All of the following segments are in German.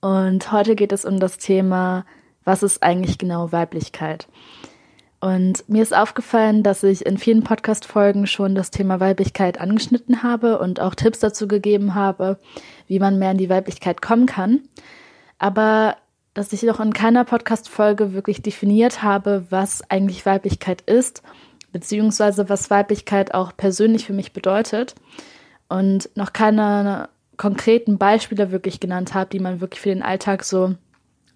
Und heute geht es um das Thema, was ist eigentlich genau Weiblichkeit? Und mir ist aufgefallen, dass ich in vielen Podcast-Folgen schon das Thema Weiblichkeit angeschnitten habe und auch Tipps dazu gegeben habe, wie man mehr in die Weiblichkeit kommen kann. Aber dass ich noch in keiner Podcast-Folge wirklich definiert habe, was eigentlich Weiblichkeit ist, beziehungsweise was Weiblichkeit auch persönlich für mich bedeutet. Und noch keine konkreten Beispiele wirklich genannt habe, die man wirklich für den Alltag so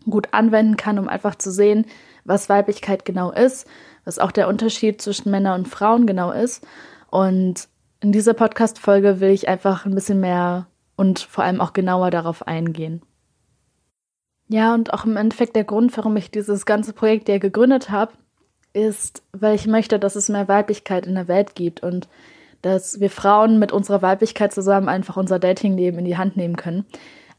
gut anwenden kann, um einfach zu sehen, was Weiblichkeit genau ist, was auch der Unterschied zwischen Männern und Frauen genau ist. Und in dieser Podcast-Folge will ich einfach ein bisschen mehr und vor allem auch genauer darauf eingehen. Ja, und auch im Endeffekt der Grund, warum ich dieses ganze Projekt ja gegründet habe, ist, weil ich möchte, dass es mehr Weiblichkeit in der Welt gibt und dass wir Frauen mit unserer Weiblichkeit zusammen einfach unser Datingleben in die Hand nehmen können.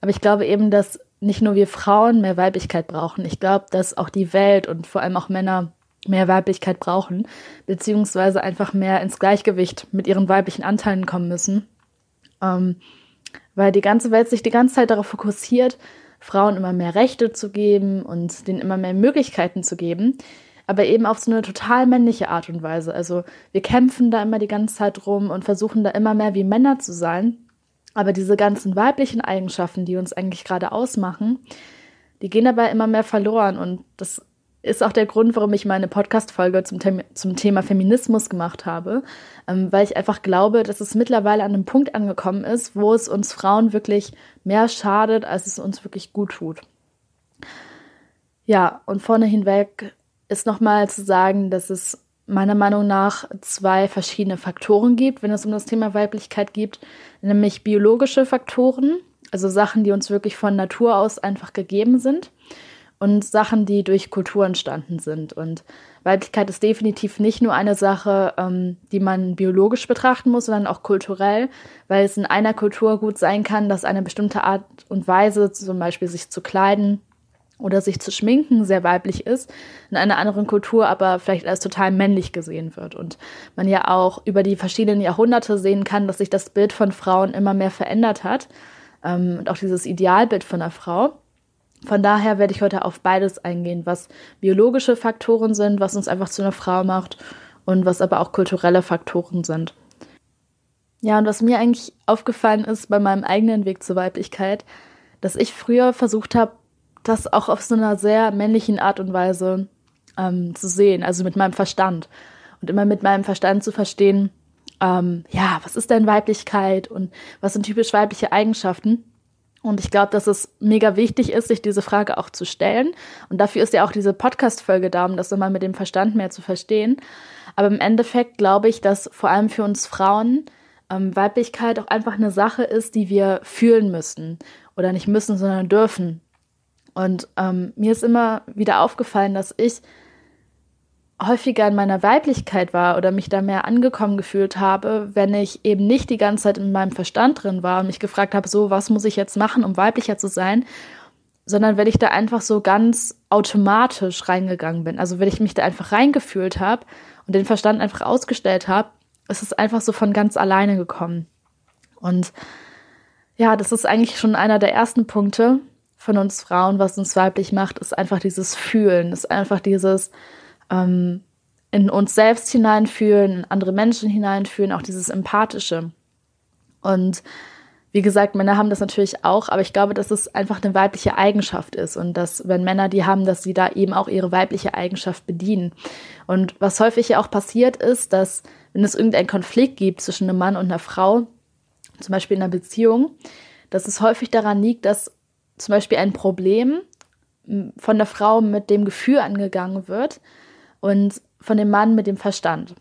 Aber ich glaube eben, dass nicht nur wir Frauen mehr Weiblichkeit brauchen. Ich glaube, dass auch die Welt und vor allem auch Männer mehr Weiblichkeit brauchen, beziehungsweise einfach mehr ins Gleichgewicht mit ihren weiblichen Anteilen kommen müssen. Ähm, weil die ganze Welt sich die ganze Zeit darauf fokussiert, Frauen immer mehr Rechte zu geben und denen immer mehr Möglichkeiten zu geben aber eben auf so eine total männliche Art und Weise. Also wir kämpfen da immer die ganze Zeit rum und versuchen da immer mehr wie Männer zu sein. Aber diese ganzen weiblichen Eigenschaften, die uns eigentlich gerade ausmachen, die gehen dabei immer mehr verloren. Und das ist auch der Grund, warum ich meine Podcast-Folge zum, zum Thema Feminismus gemacht habe, ähm, weil ich einfach glaube, dass es mittlerweile an einem Punkt angekommen ist, wo es uns Frauen wirklich mehr schadet, als es uns wirklich gut tut. Ja, und vorne hinweg ist nochmal zu sagen, dass es meiner Meinung nach zwei verschiedene Faktoren gibt, wenn es um das Thema Weiblichkeit geht, nämlich biologische Faktoren, also Sachen, die uns wirklich von Natur aus einfach gegeben sind und Sachen, die durch Kultur entstanden sind. Und Weiblichkeit ist definitiv nicht nur eine Sache, ähm, die man biologisch betrachten muss, sondern auch kulturell, weil es in einer Kultur gut sein kann, dass eine bestimmte Art und Weise, zum Beispiel sich zu kleiden, oder sich zu schminken sehr weiblich ist, in einer anderen Kultur aber vielleicht als total männlich gesehen wird. Und man ja auch über die verschiedenen Jahrhunderte sehen kann, dass sich das Bild von Frauen immer mehr verändert hat ähm, und auch dieses Idealbild von einer Frau. Von daher werde ich heute auf beides eingehen, was biologische Faktoren sind, was uns einfach zu einer Frau macht und was aber auch kulturelle Faktoren sind. Ja, und was mir eigentlich aufgefallen ist bei meinem eigenen Weg zur Weiblichkeit, dass ich früher versucht habe, das auch auf so einer sehr männlichen Art und Weise ähm, zu sehen, also mit meinem Verstand. Und immer mit meinem Verstand zu verstehen, ähm, ja, was ist denn Weiblichkeit und was sind typisch weibliche Eigenschaften? Und ich glaube, dass es mega wichtig ist, sich diese Frage auch zu stellen. Und dafür ist ja auch diese Podcast-Folge da, um das immer mit dem Verstand mehr zu verstehen. Aber im Endeffekt glaube ich, dass vor allem für uns Frauen ähm, Weiblichkeit auch einfach eine Sache ist, die wir fühlen müssen. Oder nicht müssen, sondern dürfen. Und ähm, mir ist immer wieder aufgefallen, dass ich häufiger in meiner Weiblichkeit war oder mich da mehr angekommen gefühlt habe, wenn ich eben nicht die ganze Zeit in meinem Verstand drin war und mich gefragt habe, so, was muss ich jetzt machen, um weiblicher zu sein, sondern wenn ich da einfach so ganz automatisch reingegangen bin. Also wenn ich mich da einfach reingefühlt habe und den Verstand einfach ausgestellt habe, ist es einfach so von ganz alleine gekommen. Und ja, das ist eigentlich schon einer der ersten Punkte, von uns Frauen, was uns weiblich macht, ist einfach dieses Fühlen, ist einfach dieses ähm, in uns selbst hineinfühlen, in andere Menschen hineinfühlen, auch dieses Empathische. Und wie gesagt, Männer haben das natürlich auch, aber ich glaube, dass es einfach eine weibliche Eigenschaft ist und dass, wenn Männer die haben, dass sie da eben auch ihre weibliche Eigenschaft bedienen. Und was häufig ja auch passiert ist, dass, wenn es irgendeinen Konflikt gibt zwischen einem Mann und einer Frau, zum Beispiel in einer Beziehung, dass es häufig daran liegt, dass zum Beispiel ein Problem von der Frau mit dem Gefühl angegangen wird und von dem Mann mit dem Verstand.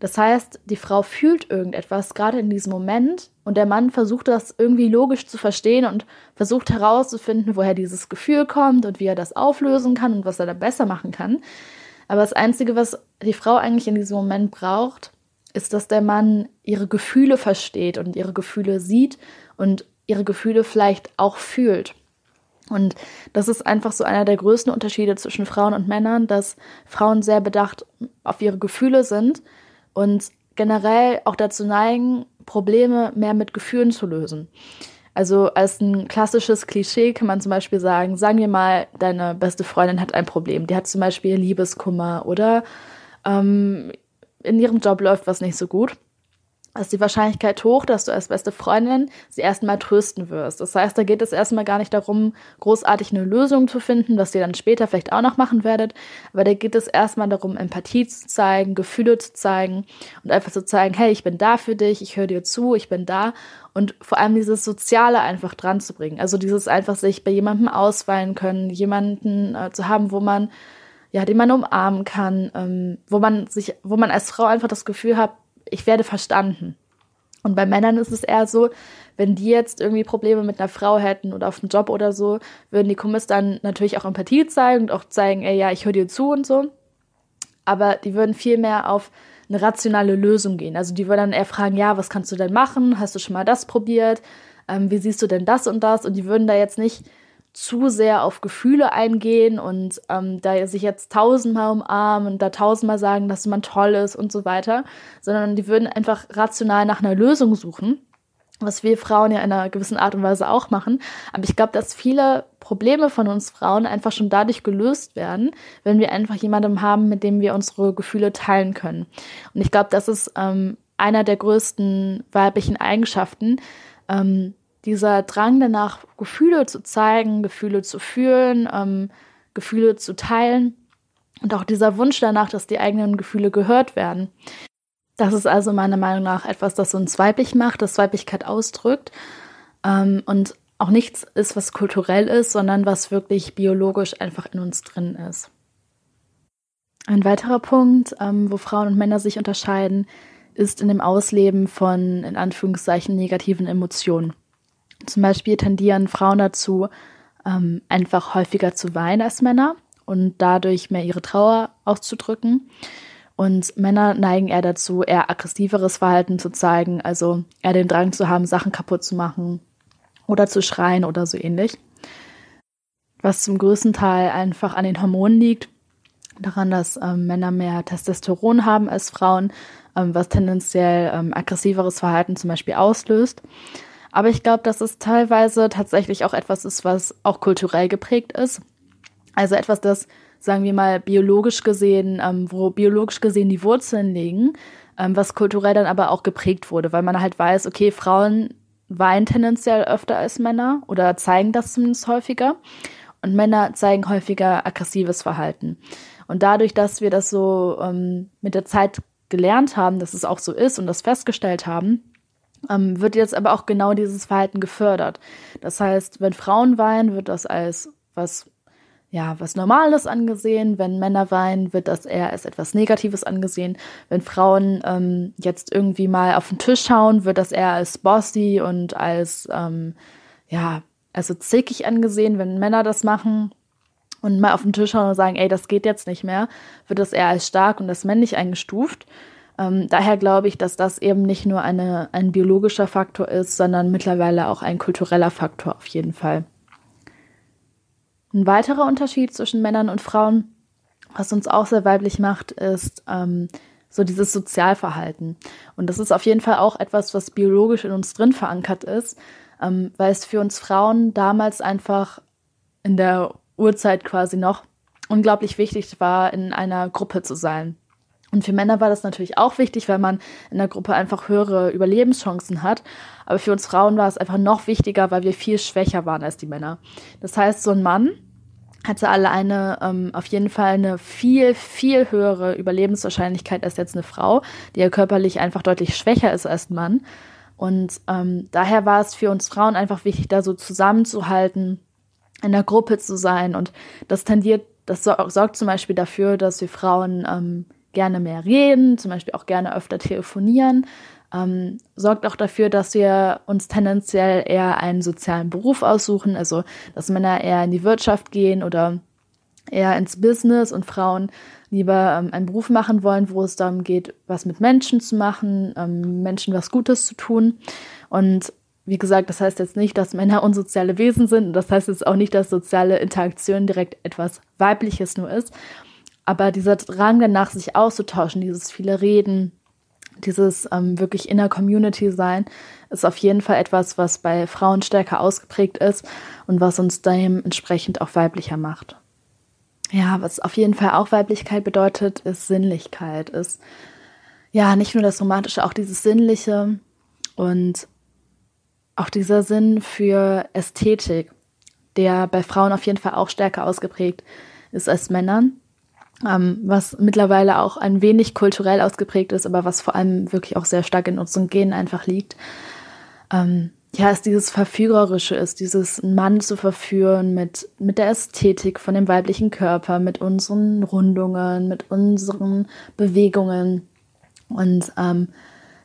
Das heißt, die Frau fühlt irgendetwas gerade in diesem Moment Und der Mann versucht das irgendwie logisch zu verstehen und versucht herauszufinden, woher dieses Gefühl kommt und wie er das auflösen kann und was er da besser machen kann. Aber das Einzige, was die Frau eigentlich in diesem Moment braucht, ist, dass der Mann ihre Gefühle versteht und ihre Gefühle sieht und ihre Gefühle vielleicht auch fühlt. Und das ist einfach so einer der größten Unterschiede zwischen Frauen und Männern, dass Frauen sehr bedacht auf ihre Gefühle sind und generell auch dazu neigen, Probleme mehr mit Gefühlen zu lösen. Also als ein klassisches Klischee kann man zum Beispiel sagen, sagen wir mal, deine beste Freundin hat ein Problem. Die hat zum Beispiel Liebeskummer oder ähm, in ihrem Job läuft was nicht so gut ist die Wahrscheinlichkeit hoch, dass du als beste Freundin sie erstmal trösten wirst. Das heißt, da geht es erstmal gar nicht darum, großartig eine Lösung zu finden, was ihr dann später vielleicht auch noch machen werdet. Aber da geht es erstmal darum, Empathie zu zeigen, Gefühle zu zeigen und einfach zu zeigen, hey, ich bin da für dich, ich höre dir zu, ich bin da. Und vor allem dieses Soziale einfach dran zu bringen. Also dieses einfach sich bei jemandem ausweihen können, jemanden äh, zu haben, wo man ja, den man umarmen kann, ähm, wo man sich, wo man als Frau einfach das Gefühl hat, ich werde verstanden. Und bei Männern ist es eher so, wenn die jetzt irgendwie Probleme mit einer Frau hätten oder auf dem Job oder so, würden die Kumpels dann natürlich auch Empathie zeigen und auch zeigen, ey, ja, ich höre dir zu und so. Aber die würden viel mehr auf eine rationale Lösung gehen. Also die würden dann eher fragen, ja, was kannst du denn machen? Hast du schon mal das probiert? Ähm, wie siehst du denn das und das? Und die würden da jetzt nicht zu sehr auf Gefühle eingehen und ähm, da sich jetzt tausendmal umarmen und da tausendmal sagen, dass man toll ist und so weiter, sondern die würden einfach rational nach einer Lösung suchen, was wir Frauen ja in einer gewissen Art und Weise auch machen. Aber ich glaube, dass viele Probleme von uns Frauen einfach schon dadurch gelöst werden, wenn wir einfach jemandem haben, mit dem wir unsere Gefühle teilen können. Und ich glaube, das ist ähm, einer der größten weiblichen Eigenschaften, ähm, dieser Drang danach, Gefühle zu zeigen, Gefühle zu fühlen, ähm, Gefühle zu teilen und auch dieser Wunsch danach, dass die eigenen Gefühle gehört werden. Das ist also meiner Meinung nach etwas, das uns weiblich macht, das Weiblichkeit ausdrückt ähm, und auch nichts ist, was kulturell ist, sondern was wirklich biologisch einfach in uns drin ist. Ein weiterer Punkt, ähm, wo Frauen und Männer sich unterscheiden, ist in dem Ausleben von in Anführungszeichen negativen Emotionen. Zum Beispiel tendieren Frauen dazu, ähm, einfach häufiger zu weinen als Männer und dadurch mehr ihre Trauer auszudrücken. Und Männer neigen eher dazu, eher aggressiveres Verhalten zu zeigen, also eher den Drang zu haben, Sachen kaputt zu machen oder zu schreien oder so ähnlich. Was zum größten Teil einfach an den Hormonen liegt, daran, dass ähm, Männer mehr Testosteron haben als Frauen, ähm, was tendenziell ähm, aggressiveres Verhalten zum Beispiel auslöst. Aber ich glaube, dass es teilweise tatsächlich auch etwas ist, was auch kulturell geprägt ist. Also etwas, das, sagen wir mal, biologisch gesehen, ähm, wo biologisch gesehen die Wurzeln liegen, ähm, was kulturell dann aber auch geprägt wurde, weil man halt weiß, okay, Frauen weinen tendenziell öfter als Männer oder zeigen das zumindest häufiger. Und Männer zeigen häufiger aggressives Verhalten. Und dadurch, dass wir das so ähm, mit der Zeit gelernt haben, dass es auch so ist und das festgestellt haben, ähm, wird jetzt aber auch genau dieses Verhalten gefördert. Das heißt, wenn Frauen weinen, wird das als was ja, was Normales angesehen. Wenn Männer weinen, wird das eher als etwas Negatives angesehen. Wenn Frauen ähm, jetzt irgendwie mal auf den Tisch schauen, wird das eher als bossy und als, ähm, ja, also zickig angesehen. Wenn Männer das machen und mal auf den Tisch schauen und sagen, ey, das geht jetzt nicht mehr, wird das eher als stark und als männlich eingestuft. Ähm, daher glaube ich, dass das eben nicht nur eine, ein biologischer Faktor ist, sondern mittlerweile auch ein kultureller Faktor auf jeden Fall. Ein weiterer Unterschied zwischen Männern und Frauen, was uns auch sehr weiblich macht, ist ähm, so dieses Sozialverhalten. Und das ist auf jeden Fall auch etwas, was biologisch in uns drin verankert ist, ähm, weil es für uns Frauen damals einfach in der Urzeit quasi noch unglaublich wichtig war, in einer Gruppe zu sein. Und für Männer war das natürlich auch wichtig, weil man in der Gruppe einfach höhere Überlebenschancen hat. Aber für uns Frauen war es einfach noch wichtiger, weil wir viel schwächer waren als die Männer. Das heißt, so ein Mann hatte alleine ähm, auf jeden Fall eine viel, viel höhere Überlebenswahrscheinlichkeit als jetzt eine Frau, die ja körperlich einfach deutlich schwächer ist als ein Mann. Und ähm, daher war es für uns Frauen einfach wichtig, da so zusammenzuhalten, in der Gruppe zu sein. Und das tendiert, das sorgt zum Beispiel dafür, dass wir Frauen ähm, gerne mehr reden, zum Beispiel auch gerne öfter telefonieren, ähm, sorgt auch dafür, dass wir uns tendenziell eher einen sozialen Beruf aussuchen, also dass Männer eher in die Wirtschaft gehen oder eher ins Business und Frauen lieber ähm, einen Beruf machen wollen, wo es darum geht, was mit Menschen zu machen, ähm, Menschen was Gutes zu tun. Und wie gesagt, das heißt jetzt nicht, dass Männer unsoziale Wesen sind. Das heißt jetzt auch nicht, dass soziale Interaktion direkt etwas Weibliches nur ist. Aber dieser Drang danach, sich auszutauschen, dieses viele Reden, dieses ähm, wirklich in der Community sein, ist auf jeden Fall etwas, was bei Frauen stärker ausgeprägt ist und was uns dementsprechend auch weiblicher macht. Ja, was auf jeden Fall auch Weiblichkeit bedeutet, ist Sinnlichkeit, ist ja nicht nur das Romantische, auch dieses Sinnliche und auch dieser Sinn für Ästhetik, der bei Frauen auf jeden Fall auch stärker ausgeprägt ist als Männern, ähm, was mittlerweile auch ein wenig kulturell ausgeprägt ist, aber was vor allem wirklich auch sehr stark in unseren Genen einfach liegt. Ähm, ja, ist dieses Verführerische ist, dieses Mann zu verführen mit, mit der Ästhetik von dem weiblichen Körper, mit unseren Rundungen, mit unseren Bewegungen und ähm,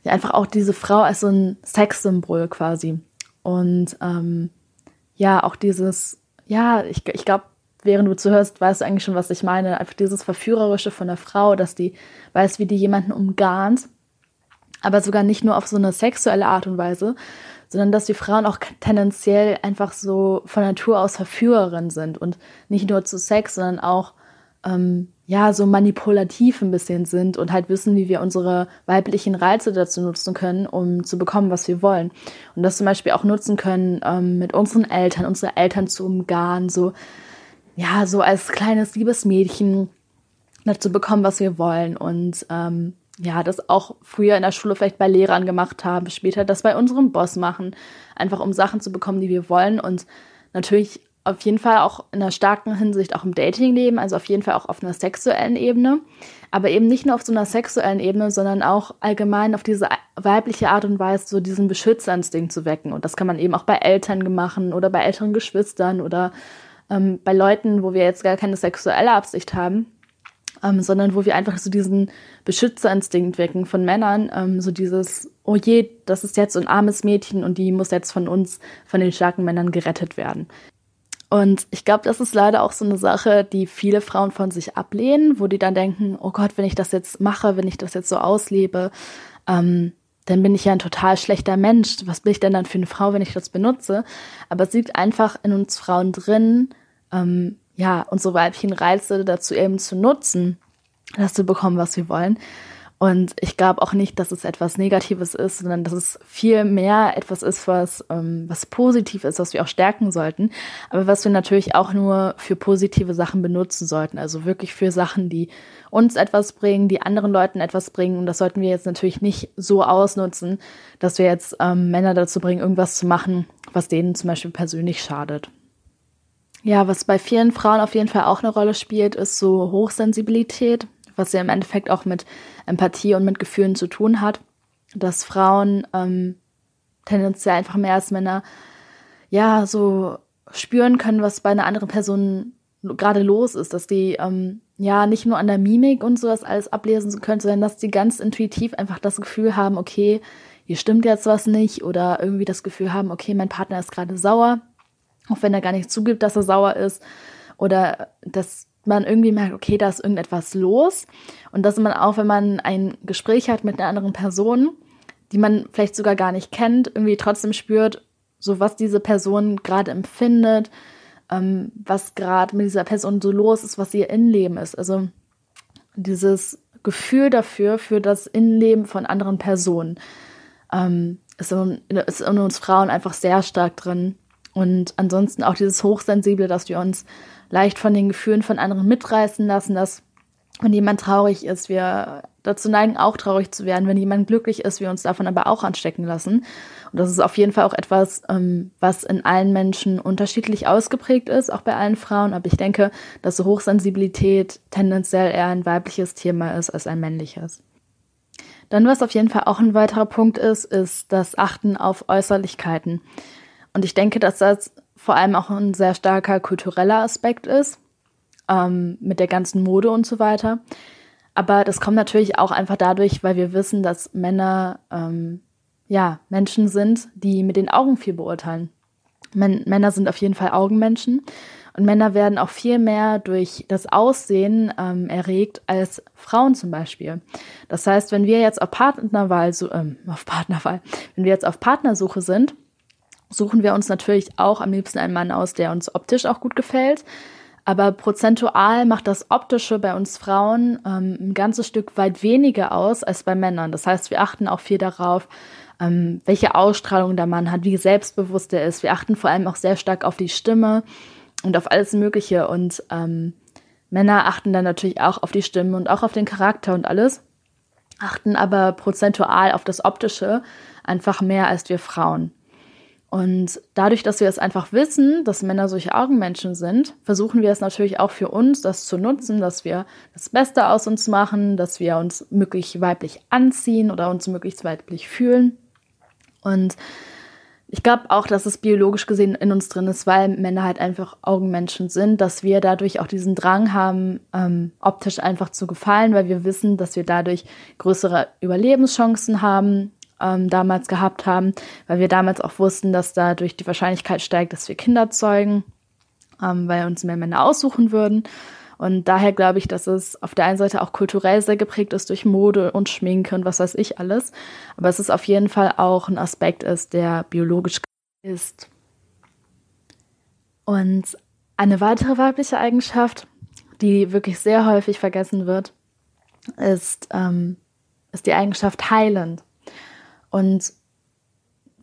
ja, einfach auch diese Frau als so ein Sexsymbol quasi. Und ähm, ja, auch dieses, ja, ich, ich glaube, während du zuhörst, weißt du eigentlich schon, was ich meine. Einfach dieses Verführerische von der Frau, dass die weiß, wie die jemanden umgarnt, aber sogar nicht nur auf so eine sexuelle Art und Weise, sondern dass die Frauen auch tendenziell einfach so von Natur aus Verführerin sind und nicht nur zu Sex, sondern auch ähm, ja so manipulativ ein bisschen sind und halt wissen, wie wir unsere weiblichen Reize dazu nutzen können, um zu bekommen, was wir wollen. Und das zum Beispiel auch nutzen können, ähm, mit unseren Eltern, unsere Eltern zu umgarnen, so ja so als kleines liebes Mädchen dazu bekommen, was wir wollen. Und ähm, ja, das auch früher in der Schule vielleicht bei Lehrern gemacht haben, später das bei unserem Boss machen, einfach um Sachen zu bekommen, die wir wollen. Und natürlich auf jeden Fall auch in einer starken Hinsicht auch im Datingleben, also auf jeden Fall auch auf einer sexuellen Ebene, aber eben nicht nur auf so einer sexuellen Ebene, sondern auch allgemein auf diese weibliche Art und Weise, so diesen Beschützerinstinkt zu wecken. Und das kann man eben auch bei Eltern machen oder bei älteren Geschwistern oder ähm, bei Leuten, wo wir jetzt gar keine sexuelle Absicht haben ähm, sondern wo wir einfach so diesen Beschützerinstinkt wecken von Männern, ähm, so dieses, oh je, das ist jetzt so ein armes Mädchen und die muss jetzt von uns, von den starken Männern gerettet werden. Und ich glaube, das ist leider auch so eine Sache, die viele Frauen von sich ablehnen, wo die dann denken, oh Gott, wenn ich das jetzt mache, wenn ich das jetzt so auslebe, ähm, dann bin ich ja ein total schlechter Mensch. Was bin ich denn dann für eine Frau, wenn ich das benutze? Aber es liegt einfach in uns Frauen drin, ähm, ja, unsere weiblichen Reize dazu eben zu nutzen, das zu bekommen, was wir wollen. Und ich glaube auch nicht, dass es etwas Negatives ist, sondern dass es viel mehr etwas ist, was, ähm, was positiv ist, was wir auch stärken sollten, aber was wir natürlich auch nur für positive Sachen benutzen sollten. Also wirklich für Sachen, die uns etwas bringen, die anderen Leuten etwas bringen. Und das sollten wir jetzt natürlich nicht so ausnutzen, dass wir jetzt ähm, Männer dazu bringen, irgendwas zu machen, was denen zum Beispiel persönlich schadet. Ja, was bei vielen Frauen auf jeden Fall auch eine Rolle spielt, ist so Hochsensibilität, was ja im Endeffekt auch mit Empathie und mit Gefühlen zu tun hat. Dass Frauen ähm, tendenziell einfach mehr als Männer ja so spüren können, was bei einer anderen Person gerade los ist, dass die ähm, ja nicht nur an der Mimik und sowas alles ablesen können, sondern dass die ganz intuitiv einfach das Gefühl haben, okay, hier stimmt jetzt was nicht oder irgendwie das Gefühl haben, okay, mein Partner ist gerade sauer auch wenn er gar nicht zugibt, dass er sauer ist oder dass man irgendwie merkt, okay, da ist irgendetwas los und dass man auch, wenn man ein Gespräch hat mit einer anderen Person, die man vielleicht sogar gar nicht kennt, irgendwie trotzdem spürt, so was diese Person gerade empfindet, ähm, was gerade mit dieser Person so los ist, was ihr Innenleben ist. Also dieses Gefühl dafür, für das Innenleben von anderen Personen, ähm, ist, in, ist in uns Frauen einfach sehr stark drin. Und ansonsten auch dieses Hochsensible, dass wir uns leicht von den Gefühlen von anderen mitreißen lassen, dass wenn jemand traurig ist, wir dazu neigen, auch traurig zu werden. Wenn jemand glücklich ist, wir uns davon aber auch anstecken lassen. Und das ist auf jeden Fall auch etwas, ähm, was in allen Menschen unterschiedlich ausgeprägt ist, auch bei allen Frauen. Aber ich denke, dass Hochsensibilität tendenziell eher ein weibliches Thema ist als ein männliches. Dann, was auf jeden Fall auch ein weiterer Punkt ist, ist das Achten auf Äußerlichkeiten. Und ich denke, dass das vor allem auch ein sehr starker kultureller Aspekt ist, ähm, mit der ganzen Mode und so weiter. Aber das kommt natürlich auch einfach dadurch, weil wir wissen, dass Männer ähm, ja Menschen sind, die mit den Augen viel beurteilen. Men Männer sind auf jeden Fall Augenmenschen und Männer werden auch viel mehr durch das Aussehen ähm, erregt als Frauen zum Beispiel. Das heißt, wenn wir jetzt auf Partnerwahl, so, ähm, auf Partnerwahl, wenn wir jetzt auf Partnersuche sind, suchen wir uns natürlich auch am liebsten einen Mann aus, der uns optisch auch gut gefällt. Aber prozentual macht das Optische bei uns Frauen ähm, ein ganzes Stück weit weniger aus als bei Männern. Das heißt, wir achten auch viel darauf, ähm, welche Ausstrahlung der Mann hat, wie selbstbewusst er ist. Wir achten vor allem auch sehr stark auf die Stimme und auf alles Mögliche. Und ähm, Männer achten dann natürlich auch auf die Stimme und auch auf den Charakter und alles, achten aber prozentual auf das Optische einfach mehr als wir Frauen. Und dadurch, dass wir es einfach wissen, dass Männer solche Augenmenschen sind, versuchen wir es natürlich auch für uns, das zu nutzen, dass wir das Beste aus uns machen, dass wir uns möglichst weiblich anziehen oder uns möglichst weiblich fühlen. Und ich glaube auch, dass es biologisch gesehen in uns drin ist, weil Männer halt einfach Augenmenschen sind, dass wir dadurch auch diesen Drang haben, ähm, optisch einfach zu gefallen, weil wir wissen, dass wir dadurch größere Überlebenschancen haben, ähm, damals gehabt haben, weil wir damals auch wussten, dass dadurch die Wahrscheinlichkeit steigt, dass wir Kinder zeugen, ähm, weil uns mehr Männer aussuchen würden. Und daher glaube ich, dass es auf der einen Seite auch kulturell sehr geprägt ist durch Mode und Schminke und was weiß ich alles. Aber es ist auf jeden Fall auch ein Aspekt ist, der biologisch ist. Und eine weitere weibliche Eigenschaft, die wirklich sehr häufig vergessen wird, ist, ähm, ist die Eigenschaft heilend. Und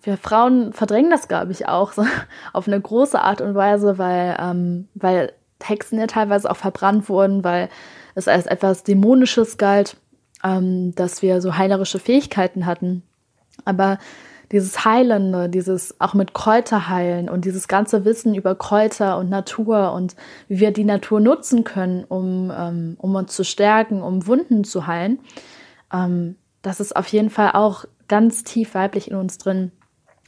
wir Frauen verdrängen das, glaube ich, auch so, auf eine große Art und Weise, weil, ähm, weil Hexen ja teilweise auch verbrannt wurden, weil es als etwas Dämonisches galt, ähm, dass wir so heilerische Fähigkeiten hatten. Aber dieses Heilende, dieses auch mit Kräuter heilen und dieses ganze Wissen über Kräuter und Natur und wie wir die Natur nutzen können, um, ähm, um uns zu stärken, um Wunden zu heilen, ähm, das ist auf jeden Fall auch ganz tief weiblich in uns drin,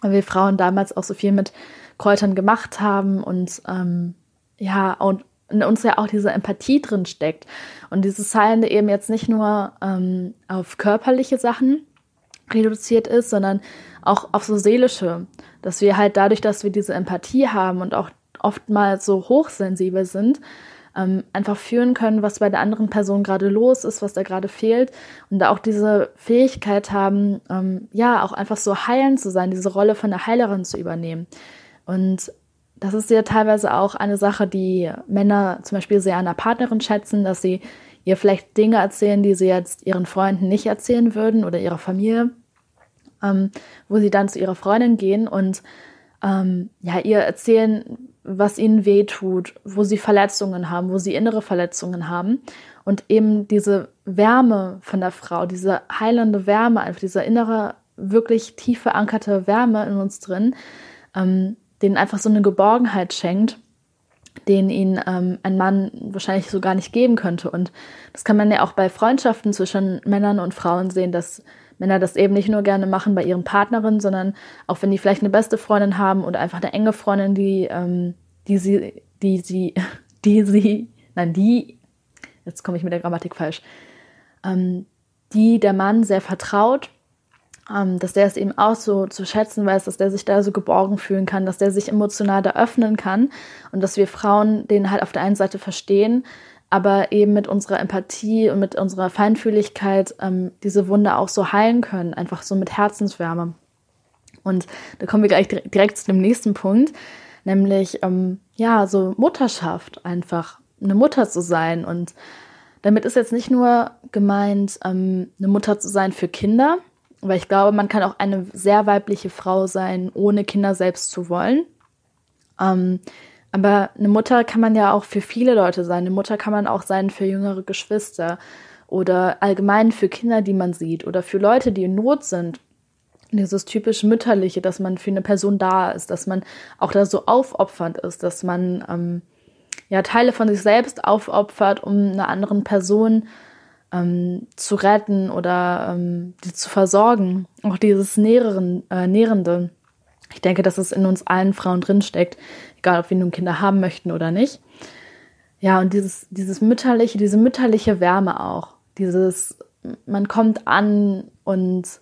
weil wir Frauen damals auch so viel mit Kräutern gemacht haben und ähm, ja, und in uns ja auch diese Empathie drin steckt. Und dieses Heilende eben jetzt nicht nur ähm, auf körperliche Sachen reduziert ist, sondern auch auf so seelische. Dass wir halt dadurch, dass wir diese Empathie haben und auch oftmals so hochsensibel sind, ähm, einfach fühlen können, was bei der anderen Person gerade los ist, was da gerade fehlt und da auch diese Fähigkeit haben, ähm, ja, auch einfach so heilend zu sein, diese Rolle von der Heilerin zu übernehmen. Und das ist ja teilweise auch eine Sache, die Männer zum Beispiel sehr an der Partnerin schätzen, dass sie ihr vielleicht Dinge erzählen, die sie jetzt ihren Freunden nicht erzählen würden oder ihrer Familie, ähm, wo sie dann zu ihrer Freundin gehen und ähm, ja, ihr erzählen, was ihnen weh tut, wo sie Verletzungen haben, wo sie innere Verletzungen haben. Und eben diese Wärme von der Frau, diese heilende Wärme, einfach dieser innere, wirklich tief verankerte Wärme in uns drin, ähm, denen einfach so eine Geborgenheit schenkt, den ihnen ähm, ein Mann wahrscheinlich so gar nicht geben könnte. Und das kann man ja auch bei Freundschaften zwischen Männern und Frauen sehen, dass Männer das eben nicht nur gerne machen bei ihren Partnerinnen, sondern auch wenn die vielleicht eine beste Freundin haben oder einfach eine enge Freundin, die, ähm, die sie, die sie, die sie, nein, die, jetzt komme ich mit der Grammatik falsch, ähm, die der Mann sehr vertraut, ähm, dass der es eben auch so zu schätzen weiß, dass der sich da so geborgen fühlen kann, dass der sich emotional da öffnen kann und dass wir Frauen den halt auf der einen Seite verstehen, aber eben mit unserer Empathie und mit unserer Feinfühligkeit ähm, diese Wunde auch so heilen können, einfach so mit Herzenswärme. Und da kommen wir gleich direkt zu dem nächsten Punkt, nämlich ähm, ja, so Mutterschaft einfach, eine Mutter zu sein. Und damit ist jetzt nicht nur gemeint, ähm, eine Mutter zu sein für Kinder, weil ich glaube, man kann auch eine sehr weibliche Frau sein, ohne Kinder selbst zu wollen. Ähm, aber eine Mutter kann man ja auch für viele Leute sein. Eine Mutter kann man auch sein für jüngere Geschwister oder allgemein für Kinder, die man sieht oder für Leute, die in Not sind. Dieses typisch mütterliche, dass man für eine Person da ist, dass man auch da so aufopfernd ist, dass man ähm, ja Teile von sich selbst aufopfert, um einer anderen Person ähm, zu retten oder ähm, die zu versorgen. Auch dieses Nähren, äh, Nährende. Ich denke, dass es in uns allen Frauen drinsteckt, egal ob wir nun Kinder haben möchten oder nicht. Ja, und dieses, dieses mütterliche, diese mütterliche Wärme auch. dieses, man kommt an und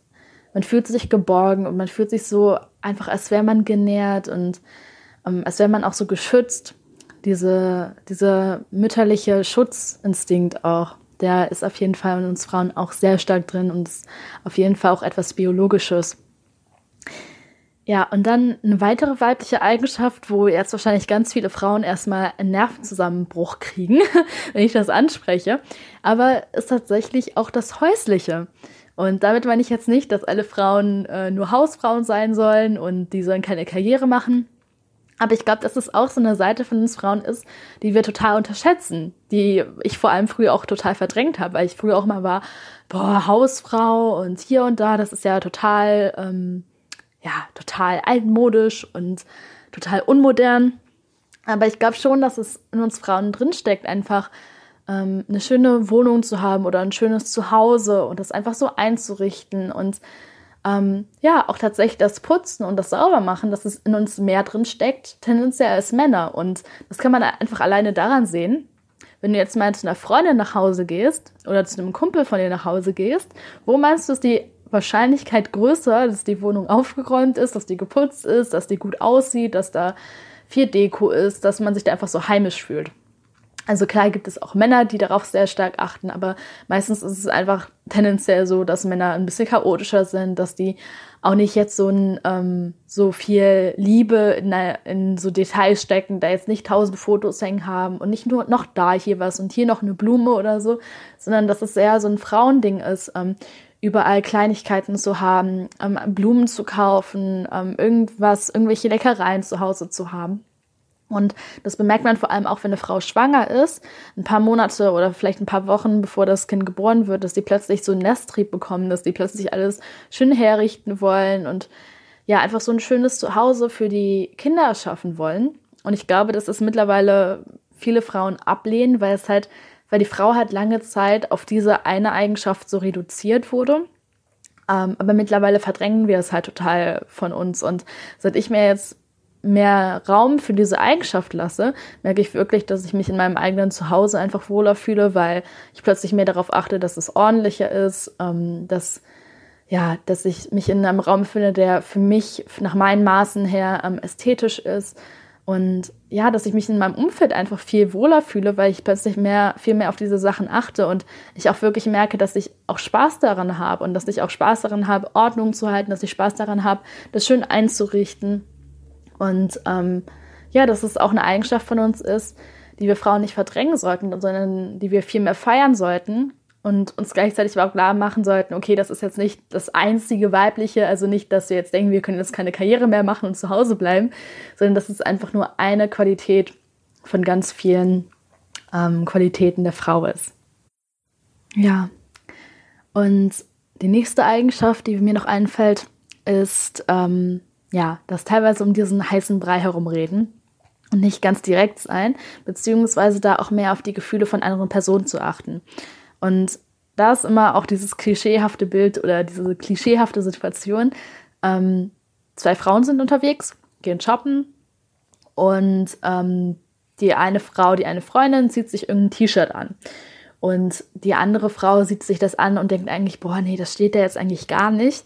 man fühlt sich geborgen und man fühlt sich so einfach, als wäre man genährt und ähm, als wäre man auch so geschützt. Diese, dieser mütterliche Schutzinstinkt auch, der ist auf jeden Fall in uns Frauen auch sehr stark drin und ist auf jeden Fall auch etwas Biologisches. Ja, und dann eine weitere weibliche Eigenschaft, wo jetzt wahrscheinlich ganz viele Frauen erstmal einen Nervenzusammenbruch kriegen, wenn ich das anspreche, aber ist tatsächlich auch das Häusliche. Und damit meine ich jetzt nicht, dass alle Frauen äh, nur Hausfrauen sein sollen und die sollen keine Karriere machen. Aber ich glaube, dass es auch so eine Seite von uns Frauen ist, die wir total unterschätzen, die ich vor allem früher auch total verdrängt habe, weil ich früher auch mal war, boah, Hausfrau und hier und da, das ist ja total, ähm, ja, total altmodisch und total unmodern. Aber ich glaube schon, dass es in uns Frauen drinsteckt, einfach ähm, eine schöne Wohnung zu haben oder ein schönes Zuhause und das einfach so einzurichten und ähm, ja, auch tatsächlich das Putzen und das Saubermachen, dass es in uns mehr drin steckt, tendenziell als Männer. Und das kann man einfach alleine daran sehen, wenn du jetzt mal zu einer Freundin nach Hause gehst oder zu einem Kumpel von dir nach Hause gehst, wo meinst du, ist die Wahrscheinlichkeit größer, dass die Wohnung aufgeräumt ist, dass die geputzt ist, dass die gut aussieht, dass da viel Deko ist, dass man sich da einfach so heimisch fühlt. Also klar gibt es auch Männer, die darauf sehr stark achten, aber meistens ist es einfach tendenziell so, dass Männer ein bisschen chaotischer sind, dass die auch nicht jetzt so ein ähm, so viel Liebe in, in so Details stecken, da jetzt nicht tausend Fotos hängen haben und nicht nur noch da hier was und hier noch eine Blume oder so, sondern dass es eher so ein Frauending ist, ähm, überall Kleinigkeiten zu haben, ähm, Blumen zu kaufen, ähm, irgendwas, irgendwelche Leckereien zu Hause zu haben. Und das bemerkt man vor allem auch, wenn eine Frau schwanger ist, ein paar Monate oder vielleicht ein paar Wochen bevor das Kind geboren wird, dass die plötzlich so einen Nesttrieb bekommen, dass die plötzlich alles schön herrichten wollen und ja, einfach so ein schönes Zuhause für die Kinder erschaffen wollen. Und ich glaube, dass es mittlerweile viele Frauen ablehnen, weil es halt, weil die Frau halt lange Zeit auf diese eine Eigenschaft so reduziert wurde. Ähm, aber mittlerweile verdrängen wir es halt total von uns. Und seit ich mir jetzt mehr Raum für diese Eigenschaft lasse, merke ich wirklich, dass ich mich in meinem eigenen Zuhause einfach wohler fühle, weil ich plötzlich mehr darauf achte, dass es ordentlicher ist, ähm, dass ja, dass ich mich in einem Raum finde, der für mich nach meinen Maßen her ähm, ästhetisch ist und ja, dass ich mich in meinem Umfeld einfach viel wohler fühle, weil ich plötzlich mehr, viel mehr auf diese Sachen achte und ich auch wirklich merke, dass ich auch Spaß daran habe und dass ich auch Spaß daran habe, Ordnung zu halten, dass ich Spaß daran habe, das schön einzurichten. Und ähm, ja, dass es auch eine Eigenschaft von uns ist, die wir Frauen nicht verdrängen sollten, sondern die wir viel mehr feiern sollten und uns gleichzeitig aber auch klar machen sollten, okay, das ist jetzt nicht das einzige weibliche, also nicht, dass wir jetzt denken, wir können jetzt keine Karriere mehr machen und zu Hause bleiben, sondern das ist einfach nur eine Qualität von ganz vielen ähm, Qualitäten der Frau ist. Ja, und die nächste Eigenschaft, die mir noch einfällt, ist ähm, ja, dass teilweise um diesen heißen Brei herumreden und nicht ganz direkt sein, beziehungsweise da auch mehr auf die Gefühle von anderen Personen zu achten. Und da ist immer auch dieses klischeehafte Bild oder diese klischeehafte Situation. Ähm, zwei Frauen sind unterwegs, gehen shoppen und ähm, die eine Frau, die eine Freundin, zieht sich irgendein T-Shirt an. Und die andere Frau sieht sich das an und denkt eigentlich, boah, nee, das steht da jetzt eigentlich gar nicht.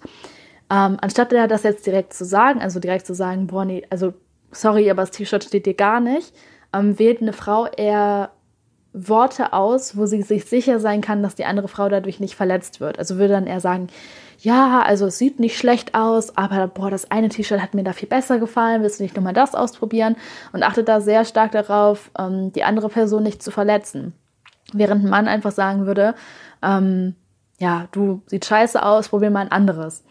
Ähm, anstatt er das jetzt direkt zu sagen, also direkt zu sagen, boah, nee, also sorry, aber das T-Shirt steht dir gar nicht, ähm, wählt eine Frau eher Worte aus, wo sie sich sicher sein kann, dass die andere Frau dadurch nicht verletzt wird. Also würde dann eher sagen, ja, also es sieht nicht schlecht aus, aber boah, das eine T-Shirt hat mir da viel besser gefallen, willst du nicht nochmal das ausprobieren? Und achtet da sehr stark darauf, ähm, die andere Person nicht zu verletzen. Während ein Mann einfach sagen würde, ähm, ja, du sieht scheiße aus, probier mal ein anderes.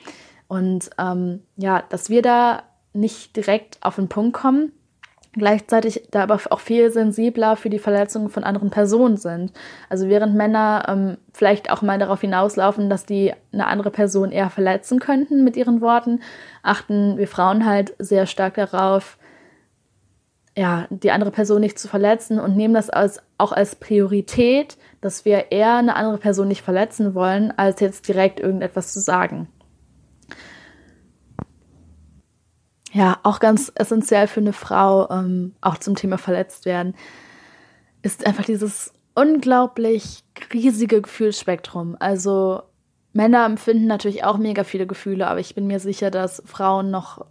Und ähm, ja, dass wir da nicht direkt auf den Punkt kommen, gleichzeitig da aber auch viel sensibler für die Verletzungen von anderen Personen sind. Also während Männer ähm, vielleicht auch mal darauf hinauslaufen, dass die eine andere Person eher verletzen könnten mit ihren Worten, achten wir Frauen halt sehr stark darauf, ja, die andere Person nicht zu verletzen und nehmen das als, auch als Priorität, dass wir eher eine andere Person nicht verletzen wollen, als jetzt direkt irgendetwas zu sagen. Ja, auch ganz essentiell für eine Frau, ähm, auch zum Thema verletzt werden, ist einfach dieses unglaublich riesige Gefühlsspektrum. Also Männer empfinden natürlich auch mega viele Gefühle, aber ich bin mir sicher, dass Frauen noch,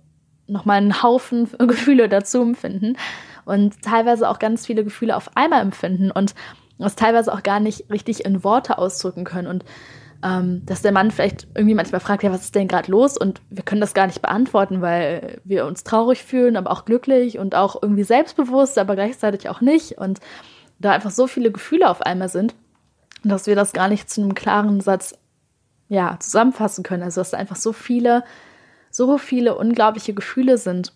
noch mal einen Haufen Gefühle dazu empfinden und teilweise auch ganz viele Gefühle auf einmal empfinden und das teilweise auch gar nicht richtig in Worte ausdrücken können und dass der Mann vielleicht irgendwie manchmal fragt, ja, was ist denn gerade los? Und wir können das gar nicht beantworten, weil wir uns traurig fühlen, aber auch glücklich und auch irgendwie selbstbewusst, aber gleichzeitig auch nicht. Und da einfach so viele Gefühle auf einmal sind, dass wir das gar nicht zu einem klaren Satz ja, zusammenfassen können. Also dass da einfach so viele, so viele unglaubliche Gefühle sind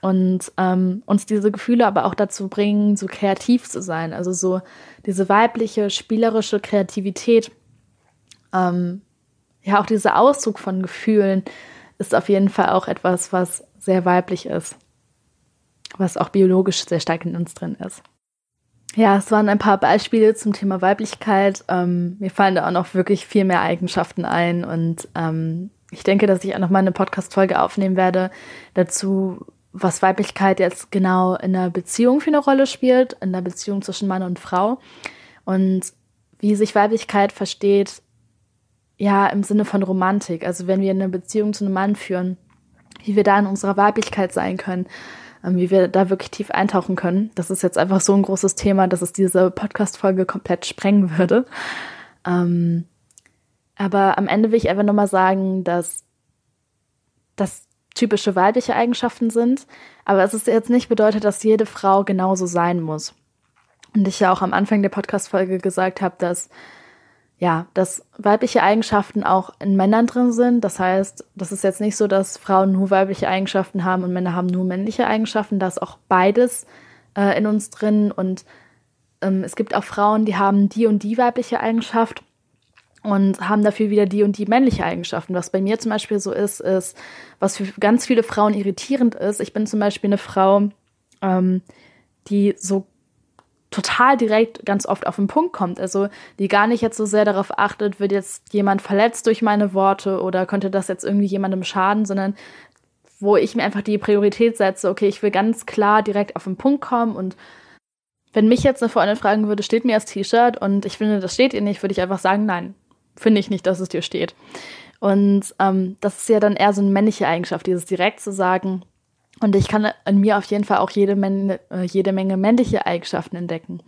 und ähm, uns diese Gefühle aber auch dazu bringen, so kreativ zu sein. Also so diese weibliche, spielerische Kreativität, ähm, ja, auch dieser Ausdruck von Gefühlen ist auf jeden Fall auch etwas, was sehr weiblich ist, was auch biologisch sehr stark in uns drin ist. Ja, es waren ein paar Beispiele zum Thema Weiblichkeit. Ähm, mir fallen da auch noch wirklich viel mehr Eigenschaften ein und ähm, ich denke, dass ich auch noch mal eine Podcast-Folge aufnehmen werde dazu, was Weiblichkeit jetzt genau in der Beziehung für eine Rolle spielt, in der Beziehung zwischen Mann und Frau und wie sich Weiblichkeit versteht, ja, im Sinne von Romantik. Also wenn wir eine Beziehung zu einem Mann führen, wie wir da in unserer Weiblichkeit sein können ähm, wie wir da wirklich tief eintauchen können. Das ist jetzt einfach so ein großes Thema, dass es diese Podcast-Folge komplett sprengen würde. Ähm, aber am Ende will ich einfach nochmal sagen, dass das typische weibliche Eigenschaften sind, aber es ist jetzt nicht bedeutet, dass jede Frau genauso sein muss. Und ich ja auch am Anfang der Podcast-Folge gesagt habe, dass ja, dass weibliche Eigenschaften auch in Männern drin sind. Das heißt, das ist jetzt nicht so, dass Frauen nur weibliche Eigenschaften haben und Männer haben nur männliche Eigenschaften. Da ist auch beides äh, in uns drin. Und ähm, es gibt auch Frauen, die haben die und die weibliche Eigenschaft und haben dafür wieder die und die männliche Eigenschaften. Was bei mir zum Beispiel so ist, ist, was für ganz viele Frauen irritierend ist. Ich bin zum Beispiel eine Frau, ähm, die so total direkt ganz oft auf den Punkt kommt. Also die gar nicht jetzt so sehr darauf achtet, wird jetzt jemand verletzt durch meine Worte oder könnte das jetzt irgendwie jemandem schaden, sondern wo ich mir einfach die Priorität setze, okay, ich will ganz klar direkt auf den Punkt kommen und wenn mich jetzt eine Freundin fragen würde, steht mir das T-Shirt und ich finde, das steht ihr nicht, würde ich einfach sagen, nein, finde ich nicht, dass es dir steht. Und ähm, das ist ja dann eher so eine männliche Eigenschaft, dieses direkt zu sagen, und ich kann in mir auf jeden Fall auch jede Menge, äh, jede Menge männliche Eigenschaften entdecken.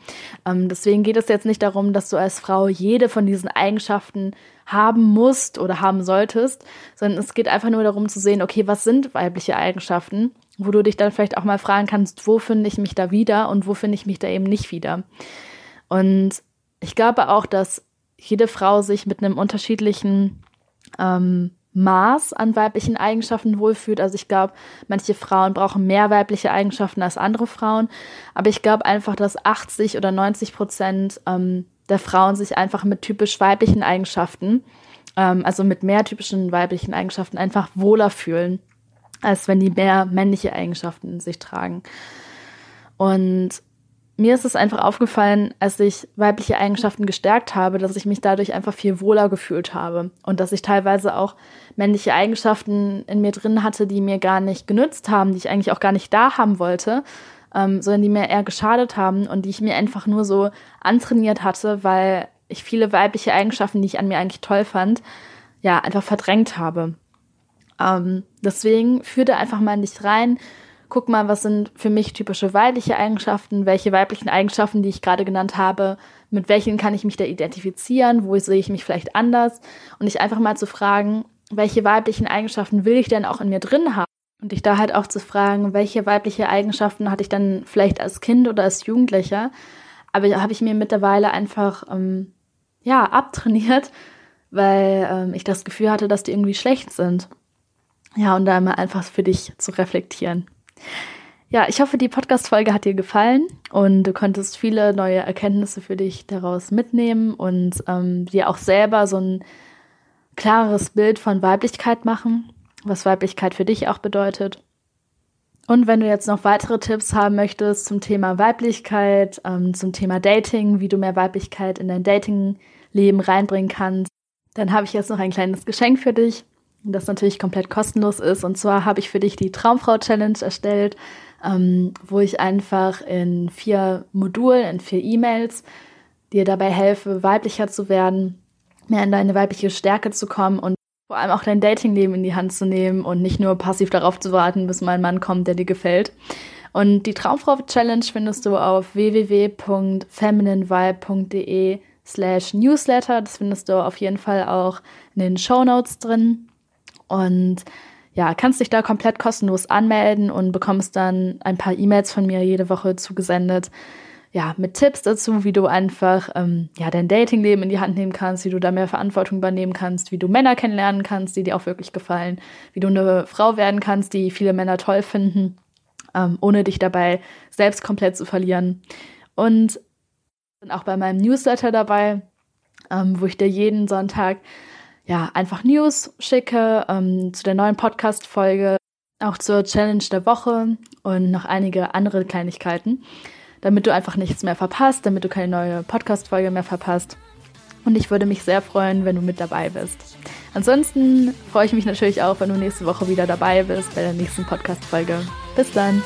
Ähm, deswegen geht es jetzt nicht darum, dass du als Frau jede von diesen Eigenschaften haben musst oder haben solltest, sondern es geht einfach nur darum zu sehen, okay, was sind weibliche Eigenschaften, wo du dich dann vielleicht auch mal fragen kannst, wo finde ich mich da wieder und wo finde ich mich da eben nicht wieder. Und ich glaube auch, dass jede Frau sich mit einem unterschiedlichen ähm, Maß an weiblichen Eigenschaften wohlfühlt. Also ich glaube, manche Frauen brauchen mehr weibliche Eigenschaften als andere Frauen. Aber ich glaube einfach, dass 80 oder 90 Prozent ähm, der Frauen sich einfach mit typisch weiblichen Eigenschaften, ähm, also mit mehr typischen weiblichen Eigenschaften einfach wohler fühlen, als wenn die mehr männliche Eigenschaften in sich tragen. Und mir ist es einfach aufgefallen, als ich weibliche Eigenschaften gestärkt habe, dass ich mich dadurch einfach viel wohler gefühlt habe und dass ich teilweise auch männliche Eigenschaften in mir drin hatte, die mir gar nicht genützt haben, die ich eigentlich auch gar nicht da haben wollte, ähm, sondern die mir eher geschadet haben und die ich mir einfach nur so antrainiert hatte, weil ich viele weibliche Eigenschaften, die ich an mir eigentlich toll fand, ja, einfach verdrängt habe. Ähm, deswegen führe da einfach mal in dich rein, guck mal, was sind für mich typische weibliche Eigenschaften, welche weiblichen Eigenschaften, die ich gerade genannt habe, mit welchen kann ich mich da identifizieren, wo sehe ich mich vielleicht anders und dich einfach mal zu fragen, welche weiblichen Eigenschaften will ich denn auch in mir drin haben? Und dich da halt auch zu fragen, welche weibliche Eigenschaften hatte ich dann vielleicht als Kind oder als Jugendlicher, aber habe ich mir mittlerweile einfach ähm, ja abtrainiert, weil ähm, ich das Gefühl hatte, dass die irgendwie schlecht sind. Ja, und da mal einfach für dich zu reflektieren. Ja, ich hoffe, die Podcast-Folge hat dir gefallen und du konntest viele neue Erkenntnisse für dich daraus mitnehmen und ähm, dir auch selber so ein klareres Bild von Weiblichkeit machen, was Weiblichkeit für dich auch bedeutet. Und wenn du jetzt noch weitere Tipps haben möchtest zum Thema Weiblichkeit, ähm, zum Thema Dating, wie du mehr Weiblichkeit in dein Datingleben reinbringen kannst, dann habe ich jetzt noch ein kleines Geschenk für dich das natürlich komplett kostenlos ist. Und zwar habe ich für dich die Traumfrau Challenge erstellt, ähm, wo ich einfach in vier Modulen, in vier E-Mails dir dabei helfe, weiblicher zu werden, mehr in deine weibliche Stärke zu kommen und vor allem auch dein Datingleben in die Hand zu nehmen und nicht nur passiv darauf zu warten, bis mal ein Mann kommt, der dir gefällt. Und die Traumfrau Challenge findest du auf www.femininevibe.de slash newsletter. Das findest du auf jeden Fall auch in den Show Notes drin. Und ja, kannst dich da komplett kostenlos anmelden und bekommst dann ein paar E-Mails von mir jede Woche zugesendet. Ja, mit Tipps dazu, wie du einfach ähm, ja, dein Datingleben in die Hand nehmen kannst, wie du da mehr Verantwortung übernehmen kannst, wie du Männer kennenlernen kannst, die dir auch wirklich gefallen, wie du eine Frau werden kannst, die viele Männer toll finden, ähm, ohne dich dabei selbst komplett zu verlieren. Und bin auch bei meinem Newsletter dabei, ähm, wo ich dir jeden Sonntag ja, einfach News schicke ähm, zu der neuen Podcast-Folge, auch zur Challenge der Woche und noch einige andere Kleinigkeiten, damit du einfach nichts mehr verpasst, damit du keine neue Podcast-Folge mehr verpasst. Und ich würde mich sehr freuen, wenn du mit dabei bist. Ansonsten freue ich mich natürlich auch, wenn du nächste Woche wieder dabei bist bei der nächsten Podcast-Folge. Bis dann!